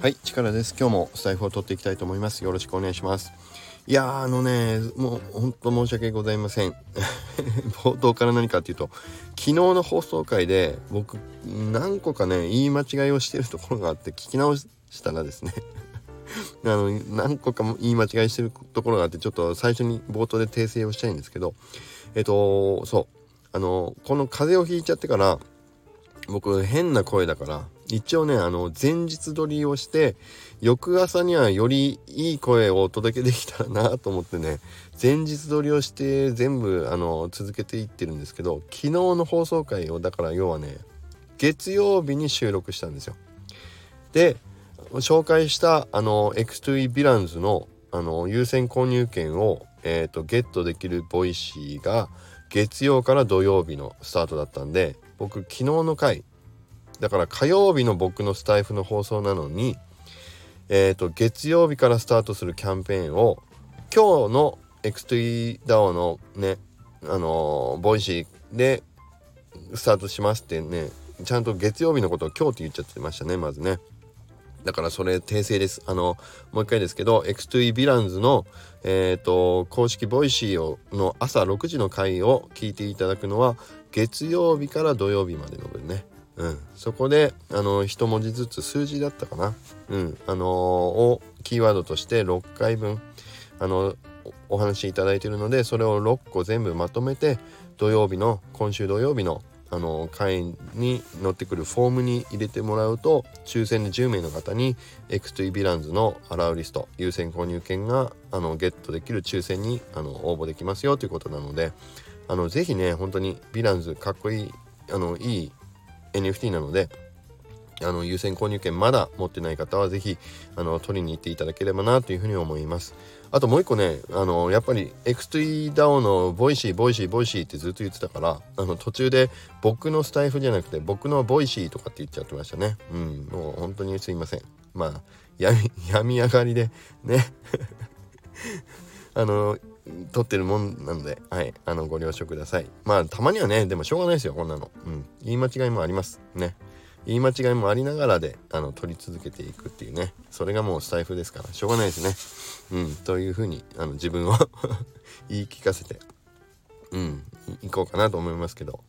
はい力です。今日もスタイフを取っていきたいと思います。よろしくお願いします。いやーあのねもう本当申し訳ございません。冒頭から何かっていうと昨日の放送回で僕何個かね言い間違いをしてるところがあって聞き直したらですね あの何個かも言い間違いしてるところがあってちょっと最初に冒頭で訂正をしたいんですけどえっとそう。あのこの風邪をひいちゃってから僕変な声だから一応ねあの前日撮りをして翌朝にはよりいい声をお届けできたらなと思ってね前日撮りをして全部あの続けていってるんですけど昨日の放送回をだから要はね月曜日に収録したんですよ。で紹介したあの X2E ヴィランズのあの優先購入券を、えーと、ゲットできる Voicy が月曜から土曜日のスタートだったんで僕昨日の回だから火曜日の僕のスタエフの放送なのにえーと、月曜日からスタートするキャンペーンを今日の X2DAO のねあのー、ボイシーでスタートしますってねちゃんと月曜日のことを今日って言っちゃってましたねまずね。だからそれ訂正です。あのもう一回ですけど X2E ヴィランズのえっ、ー、と公式 Voicy をの朝6時の回を聞いていただくのは月曜日から土曜日までの分ね。うん、そこであの一文字ずつ数字だったかな、うん。あのー、をキーワードとして6回分あのお話しいただいているのでそれを6個全部まとめて土曜日の今週土曜日のあの回に載ってくるフォームに入れてもらうと抽選で10名の方に X2 ヴィランズの allowlist 優先購入券があのゲットできる抽選にあの応募できますよということなのであのぜひね本当にヴィランズかっこいいあのいい NFT なのであの優先購入券まだ持ってない方は是非あの取りに行っていただければなというふうに思います。あともう一個ねあのやっぱり X3DAO の Voicy Voicy Voicy ってずっと言ってたからあの途中で僕のスタエフじゃなくて僕の Voicy とかって言っちゃってましたね。うんもう本当にすいません。まあ 病み上がりでね あの撮ってるもんなので、はい、あの、ご了承ください。まあ、たまにはね、でもしょうがないですよ、こんなの。うん。言い間違いもあります。ね。言い間違いもありながらで、あの、撮り続けていくっていうね。それがもうスタイフですから、しょうがないですね。うん。というふうに、あの、自分を 言い聞かせて、うん、行こうかなと思いますけど。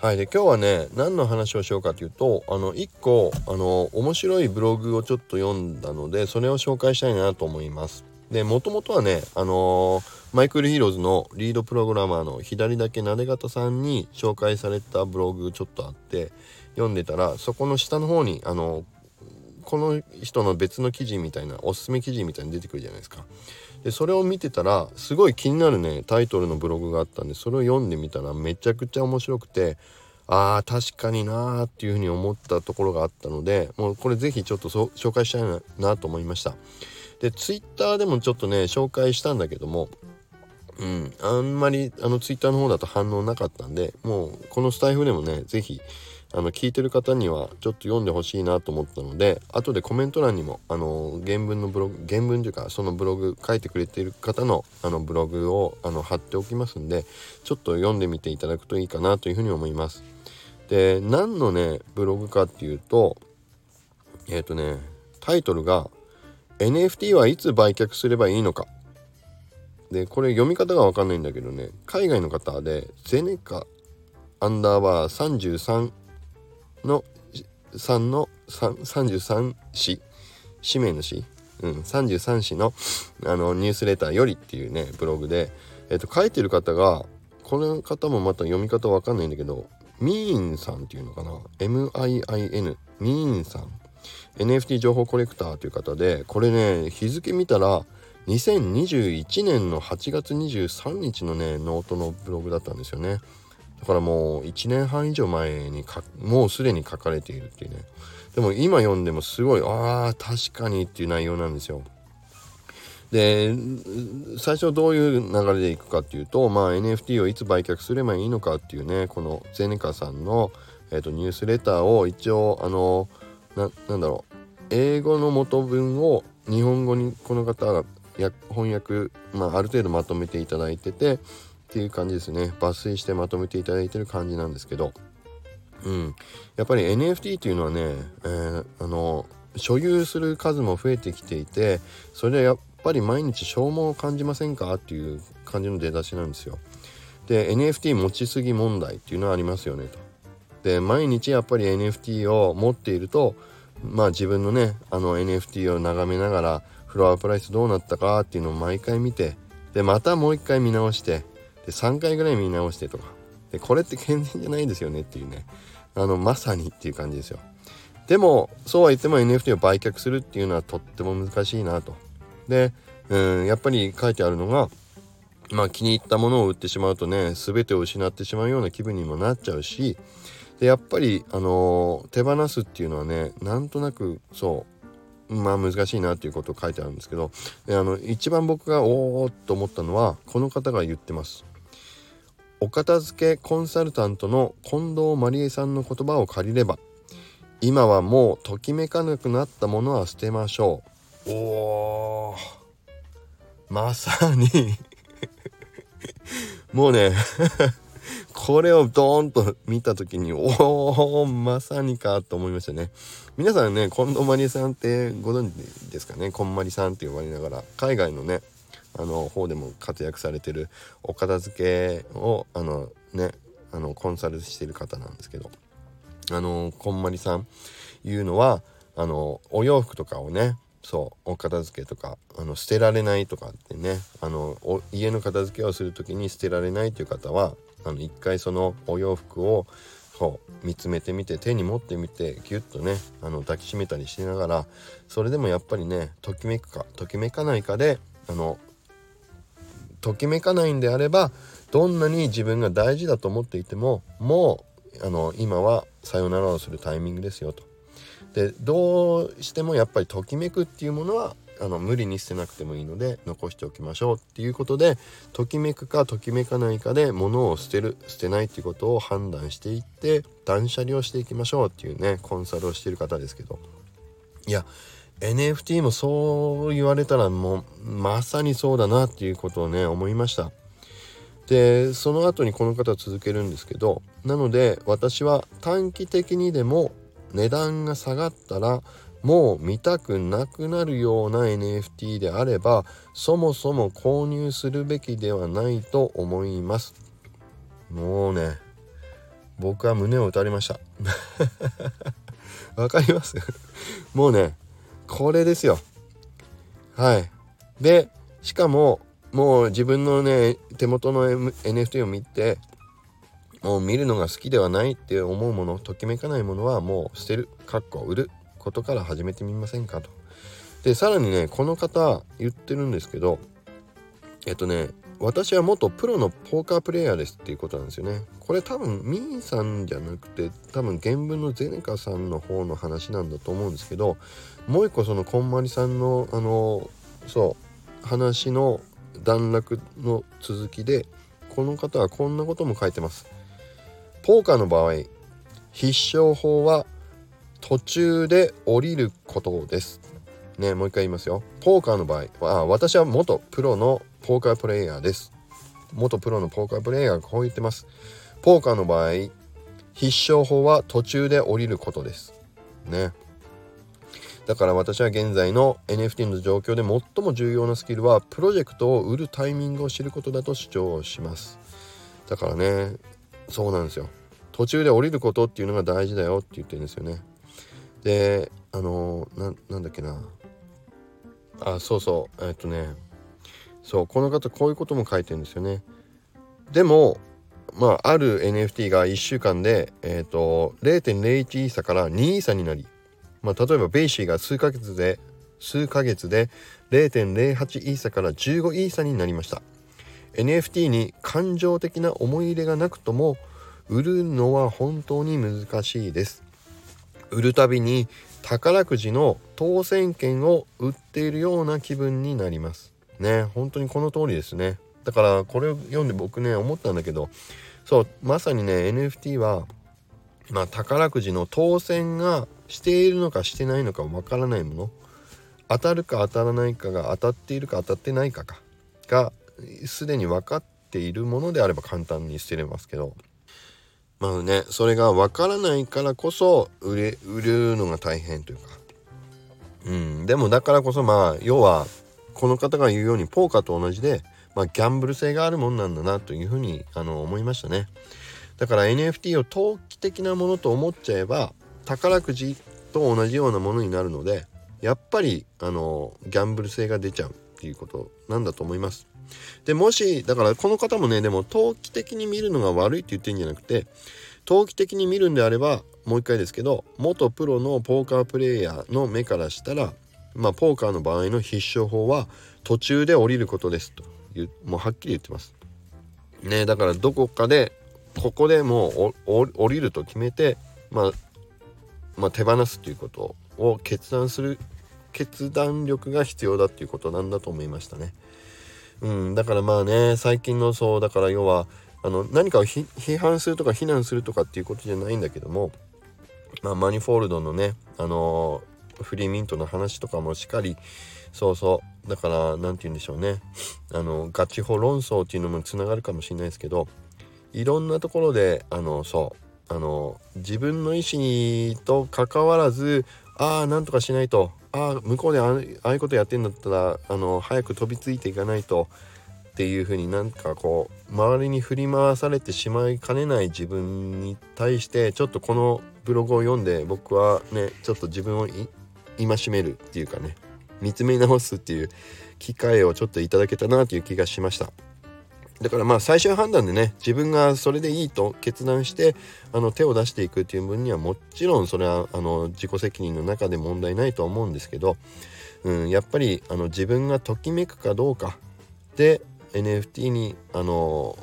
はい。で、今日はね、何の話をしようかというと、あの、一個、あの、面白いブログをちょっと読んだので、それを紹介したいなと思います。でもともとはねあのー、マイクルヒーローズのリードプログラマーの左だけなで方さんに紹介されたブログちょっとあって読んでたらそこの下の方にあのこの人の別の記事みたいなおすすめ記事みたいに出てくるじゃないですか。でそれを見てたらすごい気になるねタイトルのブログがあったんでそれを読んでみたらめちゃくちゃ面白くてあー確かになーっていうふうに思ったところがあったのでもうこれ是非ちょっと紹介したいなと思いました。でツイッターでもちょっとね紹介したんだけどもうんあんまりあのツイッターの方だと反応なかったんでもうこのスタイフでもね是非あの聞いてる方にはちょっと読んでほしいなと思ったので後でコメント欄にもあの原文のブログ原文というかそのブログ書いてくれている方のあのブログをあの貼っておきますんでちょっと読んでみていただくといいかなというふうに思います。で何のねブログかっていうとえっ、ー、とねタイトルが NFT はいつ売却すればいいのか。でこれ読み方が分かんないんだけどね。海外の方でゼネカアンダーバー33の3の33紙紙面の紙うん、33紙のあのニュースレターよりっていうねブログで、えっと、書いてる方がこの方もまた読み方わかんないんだけどミーンさんっていうのかな。MIIN ミーンさん。NFT 情報コレクターという方でこれね日付見たら2021年の8月23日のねノートのブログだったんですよね。だからもう1年半以上前にもうすでに書かれているっていうね。でも今読んでもすごいああ確かにっていう内容なんですよ。で最初どういう流れでいくかっていうとまあ NFT をいつ売却すればいいのかっていうねこのゼネカさんの、えーと、ニュースレターを一応あのななんだろう。英語の元文を日本語にこの方が翻訳、まあ、ある程度まとめていただいててっていう感じですね。抜粋してまとめていただいてる感じなんですけど、うん、やっぱり NFT っていうのはね、えー、あの所有する数も増えてきていてそれはやっぱり毎日消耗を感じませんか？っていう感じの出だしなんですよ。で NFT 持ちすぎ問題っていうのはありますよねと。で毎日やっぱり NFT を持っているとまあ自分のねあの NFT を眺めながらフロアプライスどうなったかっていうのを毎回見てでまたもう一回見直してで3回ぐらい見直してとか。でこれって健全じゃないですよねっていうね。あのまさにっていう感じですよ。でもそうは言っても NFT を売却するっていうのはとっても難しいなと。でうんやっぱり書いてあるのがまあ気に入ったものを売ってしまうとね全てを失ってしまうような気分にもなっちゃうしでやっぱりあのー、手放すっていうのはねなんとなくそうまあ難しいなっていうことを書いてあるんですけどであの一番僕がおおっと思ったのはこの方が言ってます。お片付けコンサルタントの近藤まりえさんの言葉を借りれば今はもうときめかなくなったものは捨てましょう。おまさに。もうねこれをドーンと見た時におおまさにかと思いましたね。皆さんね近藤まりえさんってご存知ですかね？こんまりさんって呼ばれながら海外のねあの方でも活躍されてるお片付けをあのねあのコンサルしてる方なんですけどあのこんまりさんいうのはあのお洋服とかをねそうお片付けとかあの捨てられないとかってねあの家の片付けをする時に捨てられないという方はあの一回そのお洋服をそう見つめてみて手に持ってみてギュッとねあの抱きしめたりしながらそれでもやっぱりねときめくかときめかないかであのときめかないんであればどんなに自分が大事だと思っていてももうあの今はさよならをするタイミングですよと。でどうしてもやっぱりときめくっていうものはあの無理に捨てなくてもいいので残しておきましょうっていうことでときめくかときめかないかで物を捨てる捨てないっていうことを判断していって断捨離をしていきましょうっていうねコンサルをしている方ですけど。いや NFT もそう言われたらもうまさにそうだなっていうことをね思いました。でその後にこの方続けるんですけどなので私は短期的にでも値段が下がったらもう見たくなくなるような NFT であればそもそも購入するべきではないと思います。もうね僕は胸を打たれました。わかります？もうねこれですよ。はい。でしかももう自分のね手元の、M、NFT を見てもう見るのが好きではないって思うものときめかないものはもう捨てる。かっこ売る。ことから始めてみませんかと。でさらにねこの方言ってるんですけどえっとね私は元プロのポーカープレイヤーですっていうことなんですよね。これ多分ミーさんじゃなくて多分原文のゼネカさんの方の話なんだと思うんですけどもう一個そのこんまりさんのあのそう話の段落の続きでこの方はこんなことも書いてます。ポーカーの場合必勝法は途中で降りることです。ね、もう一回言いますよ。ポーカーの場合は、私は元プロのポーカープレイヤーです。元プロのポーカープレイヤーがこう言ってます。ポーカーの場合、必勝法は途中で降りることです。ね。だから私は現在の NFT の状況で最も重要なスキルはプロジェクトを売るタイミングを知ることだと主張します。だからね、そうなんですよ。途中で降りることっていうのが大事だよって言ってるんですよね。であのー、なんだっけな。あそうそう。えっとね。そうこの方こういうことも書いてるんですよね。でもまあある NFT が1週間でえっ、ー、と0.01イーサから2イーサになり。まあ例えば BAYC が数ヶ月で数ヶ月で0.08イーサから15イーサになりました。NFT に感情的な思い入れがなくとも売るのは本当に難しいです。売るたびに宝くじの当選券を売っているような気分になります。ね本当にこの通りですね。だからこれを読んで僕ね思ったんだけどそうまさにね NFT はまあ宝くじの当選がしているのかしてないのかわからないもの。当たるか当たらないかが当たっているか当たってないかかがすでに分かっているものであれば簡単に捨てれますけど。まあねそれがわからないからこそ売れ売るのが大変というか。うん、でもだからこそまあ要はこの方が言うようにポーカーと同じで、まあ、ギャンブル性があるもんなんだなというふうにあの思いましたね。だから NFT を投機的なものと思っちゃえば宝くじと同じようなものになるのでやっぱりあのギャンブル性が出ちゃうっていうことなんだと思います。でもしだからこの方もねでも投機的に見るのが悪いって言ってるんじゃなくて投機的に見るんであればもう一回ですけど元プロのポーカープレーヤーの目からしたらまあポーカーの場合の必勝法は途中で降りることですというもうはっきり言ってますねだからどこかでここでもう降りると決めて、まあ、まあ手放すということを決断する決断力が必要だっていうことなんだと思いましたね。うん、だからまあね最近のそうだから要はあの何かを批判するとか非難するとかっていうことじゃないんだけども、まあ、マニフォールドのねあのフリーミントの話とかもしっかりそうそうだから何て言うんでしょうねあのガチホ論争っていうのもつながるかもしれないですけどいろんなところであのそうあの自分の意思と関わらずああなんとかしないとああ向こうでああいうことやってんだったらあの早く飛びついていかないとっていう風になんかこう周りに振り回されてしまいかねない自分に対してちょっとこのブログを読んで僕はねちょっと自分を戒めるっていうかね見つめ直すっていう機会をちょっといただけたなという気がしました。だからまあ最終判断でね自分がそれでいいと決断してあの手を出していくっていう分にはもちろんそれはあの自己責任の中で問題ないと思うんですけど、うん、やっぱりあの自分がときめくかどうかで NFT にあの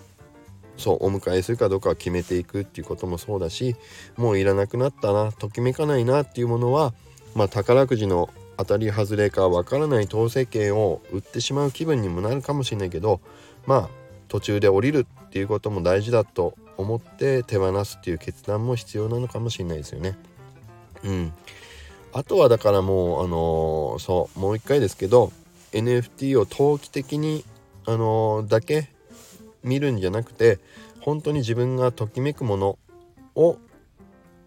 そうお迎えするかどうかは決めていくっていうこともそうだしもういらなくなったなときめかないなっていうものは、まあ、宝くじの当たり外れかわからない当選券を売ってしまう気分にもなるかもしれないけどまあ途中で降りるっていうことも大事だと思って手放すっていう決断も必要なのかもしれないですよね。うん。あとはだからもうあのー、そうもう一回ですけど NFT を投機的にあのー、だけ見るんじゃなくて本当に自分がときめくものを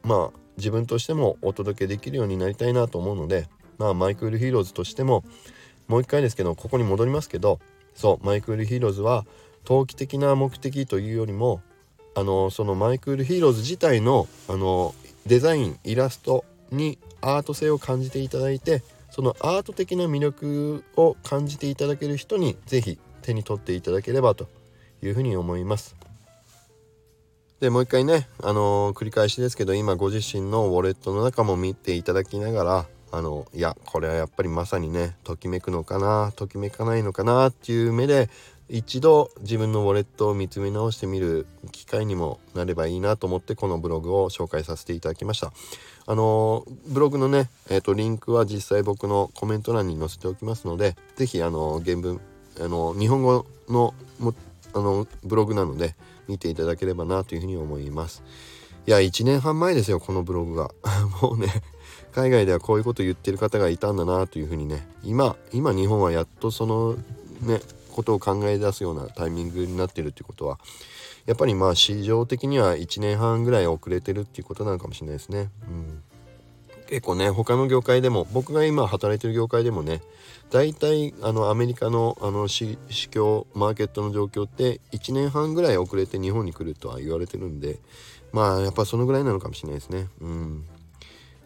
まあ自分としてもお届けできるようになりたいなと思うのでまあ My Cool Heroes としてももう一回ですけどここに戻りますけどそう My Cool Heroes は投機的な目的というよりもあのその My Cool Heroes 自体のあのデザインイラストにアート性を感じていただいてそのアート的な魅力を感じていただける人に是非手に取っていただければというふうに思います。でもう一回ね、あのー、繰り返しですけど今ご自身のウォレットの中も見ていただきながらあのいやこれはやっぱりまさにねときめくのかなときめかないのかなっていう目で一度自分のウォレットを見つめ直してみる機会にもなればいいなと思ってこのブログを紹介させていただきました。あのブログのね、えーと、リンクは実際僕のコメント欄に載せておきますので是非あの原文あの日本語のあのブログなので見ていただければなというふうに思います。いや1年半前ですよこのブログが。もうね海外ではこういうこと言ってる方がいたんだなというふうにね。今今日本はやっとそのねことを考え出すようなタイミングになってるってことはやっぱりまあ市場的には1年半ぐらい遅れてるっていうことなのかもしれないですね。うん。結構ね他の業界でも僕が今働いてる業界でもね大体あのアメリカのあの市況マーケットの状況って1年半ぐらい遅れて日本に来るとは言われてるんでまあやっぱそのぐらいなのかもしれないですね。うん。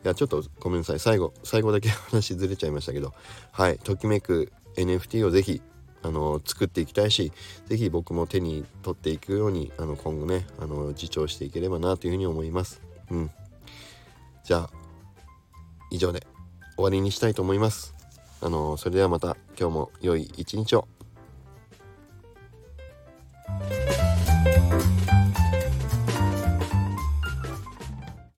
いやちょっとごめんなさい。最後最後だけ 話ずれちゃいましたけど。はい。ときめく NFT をぜひあの作っていきたいし是非僕も手に取っていくようにあの今後ねあの自重していければなというふうに思います。うん、じゃあ以上で終わりにしたいと思います。あのそれではまた今日も良い一日を。